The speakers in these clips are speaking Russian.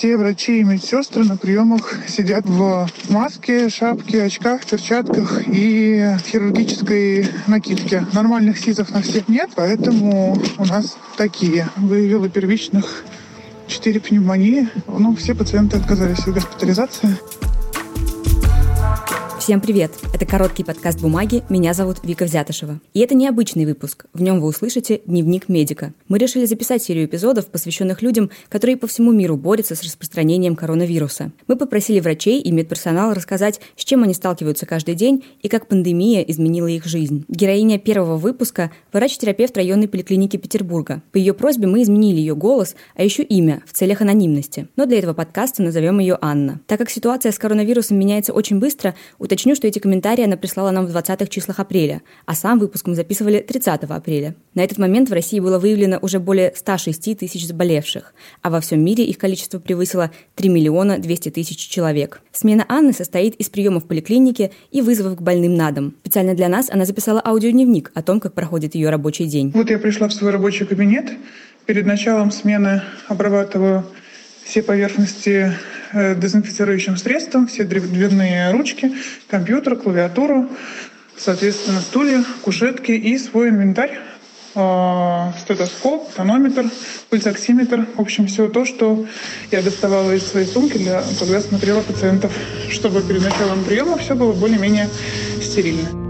все врачи и медсестры на приемах сидят в маске, шапке, очках, перчатках и хирургической накидке. Нормальных СИЗов на всех нет, поэтому у нас такие. Выявила первичных 4 пневмонии. Ну, все пациенты отказались от госпитализации. Всем привет! Это короткий подкаст «Бумаги». Меня зовут Вика Взятышева. И это необычный выпуск. В нем вы услышите «Дневник медика». Мы решили записать серию эпизодов, посвященных людям, которые по всему миру борются с распространением коронавируса. Мы попросили врачей и медперсонал рассказать, с чем они сталкиваются каждый день и как пандемия изменила их жизнь. Героиня первого выпуска – врач-терапевт районной поликлиники Петербурга. По ее просьбе мы изменили ее голос, а еще имя, в целях анонимности. Но для этого подкаста назовем ее Анна. Так как ситуация с коронавирусом меняется очень быстро, уточним Уточню, что эти комментарии она прислала нам в 20-х числах апреля, а сам выпуск мы записывали 30 апреля. На этот момент в России было выявлено уже более 106 тысяч заболевших, а во всем мире их количество превысило 3 миллиона 200 тысяч человек. Смена Анны состоит из приемов в поликлинике и вызовов к больным на дом. Специально для нас она записала аудиодневник о том, как проходит ее рабочий день. Вот я пришла в свой рабочий кабинет. Перед началом смены обрабатываю все поверхности дезинфицирующим средством, все дверные ручки, компьютер, клавиатуру, соответственно, стулья, кушетки и свой инвентарь э, стетоскоп, тонометр, пульсоксиметр, в общем, все то, что я доставала из своей сумки, для, когда смотрела пациентов, чтобы перед началом приема все было более-менее стерильно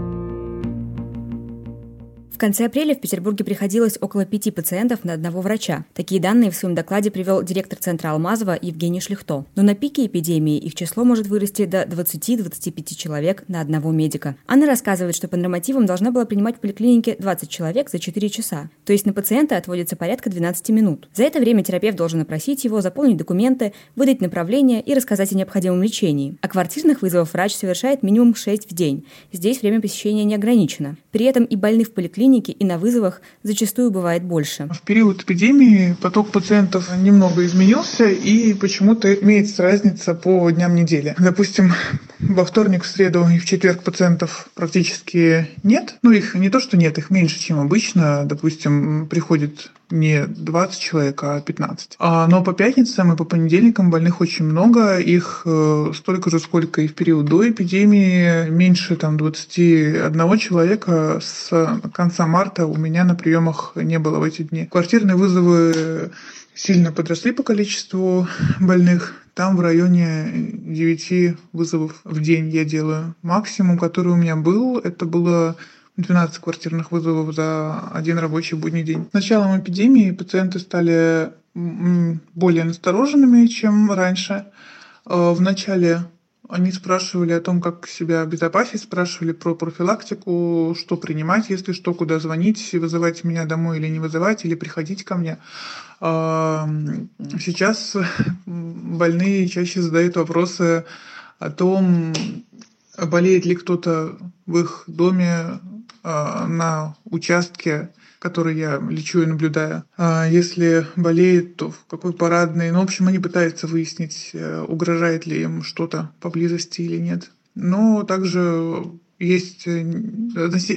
конце апреля в Петербурге приходилось около пяти пациентов на одного врача. Такие данные в своем докладе привел директор Центра Алмазова Евгений Шлихто. Но на пике эпидемии их число может вырасти до 20-25 человек на одного медика. Анна рассказывает, что по нормативам должна была принимать в поликлинике 20 человек за 4 часа. То есть на пациента отводится порядка 12 минут. За это время терапевт должен опросить его, заполнить документы, выдать направление и рассказать о необходимом лечении. А квартирных вызовов врач совершает минимум 6 в день. Здесь время посещения не ограничено. При этом и больных в поликлинике клинике и на вызовах зачастую бывает больше. В период эпидемии поток пациентов немного изменился и почему-то имеется разница по дням недели. Допустим, во вторник, в среду и в четверг пациентов практически нет. Ну, их не то, что нет, их меньше, чем обычно. Допустим, приходит не 20 человек, а 15. А, но по пятницам и по понедельникам больных очень много. Их э, столько же, сколько и в период до эпидемии. Меньше там 21 человека с конца марта у меня на приемах не было в эти дни. Квартирные вызовы сильно подросли по количеству больных. Там в районе 9 вызовов в день я делаю. Максимум, который у меня был, это было 12 квартирных вызовов за один рабочий будний день. С началом эпидемии пациенты стали более настороженными, чем раньше. Э, в начале они спрашивали о том, как себя обезопасить, спрашивали про профилактику, что принимать, если что, куда звонить, вызывать меня домой или не вызывать, или приходить ко мне. Э, сейчас больные чаще задают вопросы о том, болеет ли кто-то в их доме на участке, который я лечу и наблюдаю. А если болеет, то в какой парадной. Ну, в общем, они пытаются выяснить, э, угрожает ли им что-то поблизости или нет. Но также есть э,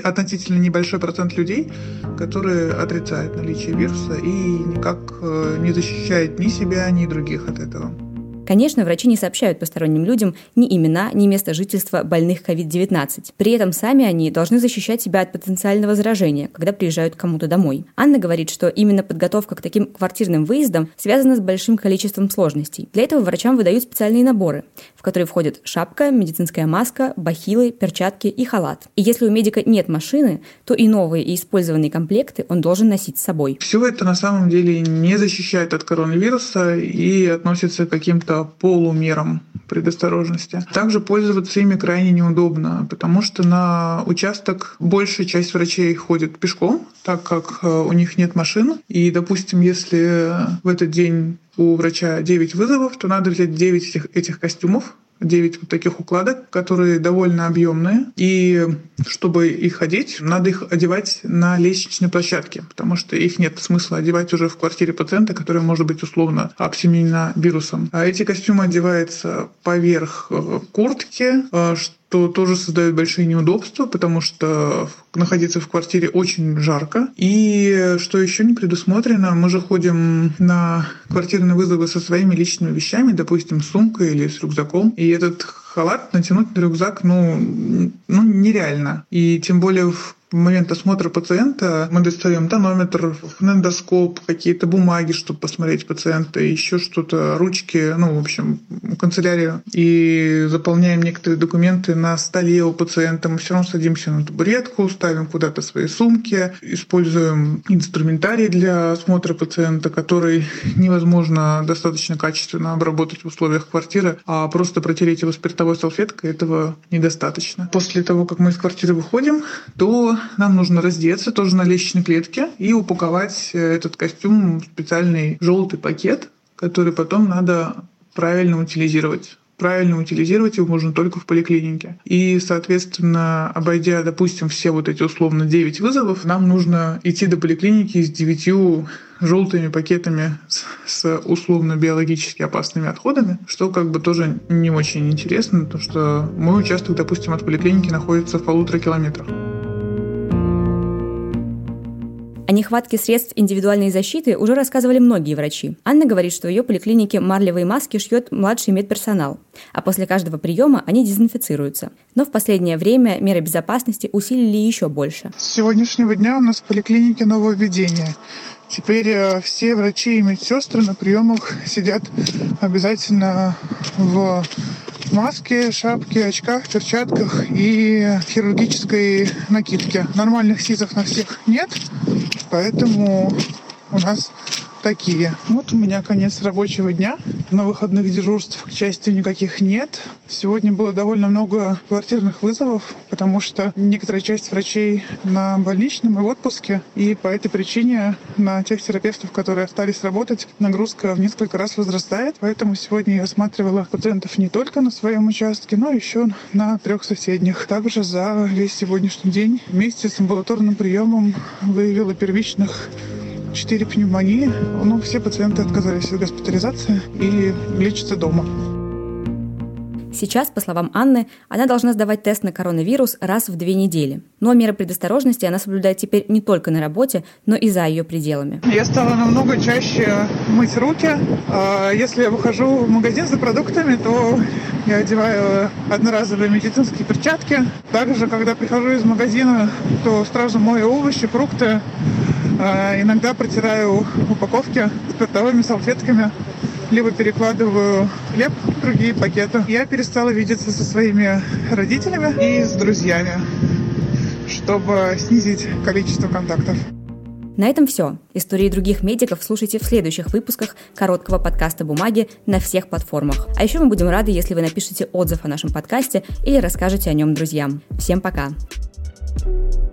относительно небольшой процент людей, которые отрицают наличие вируса и никак э, не защищает ни себя, ни других от этого. Конечно, врачи не сообщают посторонним людям ни имена, ни место жительства больных COVID-19. При этом сами они должны защищать себя от потенциального заражения, когда приезжают к кому-то домой. Анна говорит, что именно подготовка к таким квартирным выездам связана с большим количеством сложностей. Для этого врачам выдают специальные наборы, в которые входят шапка, медицинская маска, бахилы, перчатки и халат. И если у медика нет машины, то и новые и использованные комплекты он должен носить с собой. Все это на самом деле не защищает от коронавируса и относится к каким-то каким полумерам предосторожности. Также пользоваться ими крайне неудобно, потому что на участок большая часть врачей ходит пешком, так как э, у них нет машин. И, допустим, если в этот день у врача 9 вызовов, то надо взять 9 этих, этих костюмов, 9 вот таких укладок, которые довольно объемные. И чтобы их одеть, надо их одевать на лестничной площадке, потому что их нет смысла одевать уже в квартире пациента, которая может быть условно обсеменена вирусом. А эти костюмы одеваются поверх э, куртки, э, что тоже создает большие неудобства, потому что находиться в квартире очень жарко. И что еще не предусмотрено, мы же ходим на квартирные вызовы со своими личными вещами, допустим, с сумкой или с рюкзаком. И этот халат натянуть на рюкзак, ну, ну нереально. И тем более в в момент осмотра пациента мы достаем тонометр, фонендоскоп, какие-то бумаги, чтобы посмотреть пациента, еще что-то, ручки, ну, в общем, канцелярию. И заполняем некоторые документы на столе у пациента. Мы все равно садимся на табуретку, ставим куда-то свои сумки, используем инструментарий для осмотра пациента, который невозможно достаточно качественно обработать в условиях квартиры, а просто протереть его спиртовой салфеткой этого недостаточно. После того, как мы из квартиры выходим, то нам нужно раздеться тоже на лестничной клетке и упаковать э, этот костюм в специальный желтый пакет, который потом надо правильно утилизировать правильно утилизировать его можно только в поликлинике. И, соответственно, обойдя, допустим, все вот эти условно 9 вызовов, нам нужно идти до поликлиники с 9 желтыми пакетами с, с условно биологически опасными отходами, что как бы тоже не очень интересно, потому что мой участок, допустим, от поликлиники находится в полутора километрах. Нехватке средств индивидуальной защиты уже рассказывали многие врачи. Анна говорит, что в ее поликлинике марлевые маски шьет младший медперсонал, а после каждого приема они дезинфицируются. Но в последнее время меры безопасности усилили еще больше. С сегодняшнего дня у нас в поликлинике нововведение. Теперь э, все врачи и медсестры на приемах сидят обязательно в маске, шапке, очках, перчатках и хирургической накидке. Нормальных сизов на всех нет, поэтому у нас такие. Вот у меня конец рабочего дня. На выходных дежурств, к счастью, никаких нет. Сегодня было довольно много квартирных вызовов, потому что некоторая часть врачей на больничном и в отпуске. И по этой причине на тех терапевтов, которые остались работать, нагрузка в несколько раз возрастает. Поэтому сегодня я осматривала пациентов не только на своем участке, но еще на трех соседних. Также за весь сегодняшний день вместе с амбулаторным приемом выявила первичных 4 пневмонии. Ну, все пациенты отказались от госпитализации и лечатся дома. Сейчас, по словам Анны, она должна сдавать тест на коронавирус раз в две недели. Но меры предосторожности она соблюдает теперь не только на работе, но и за ее пределами. Я стала намного чаще мыть руки. А если я выхожу в магазин за продуктами, то я одеваю одноразовые медицинские перчатки. Также, когда прихожу из магазина, то сразу мою овощи, фрукты, иногда протираю упаковки спиртовыми салфетками, либо перекладываю хлеб в другие пакеты. Я перестала видеться со своими родителями и с друзьями, чтобы снизить количество контактов. На этом все. Истории других медиков слушайте в следующих выпусках короткого подкаста «Бумаги» на всех платформах. А еще мы будем рады, если вы напишите отзыв о нашем подкасте или расскажете о нем друзьям. Всем пока! thank you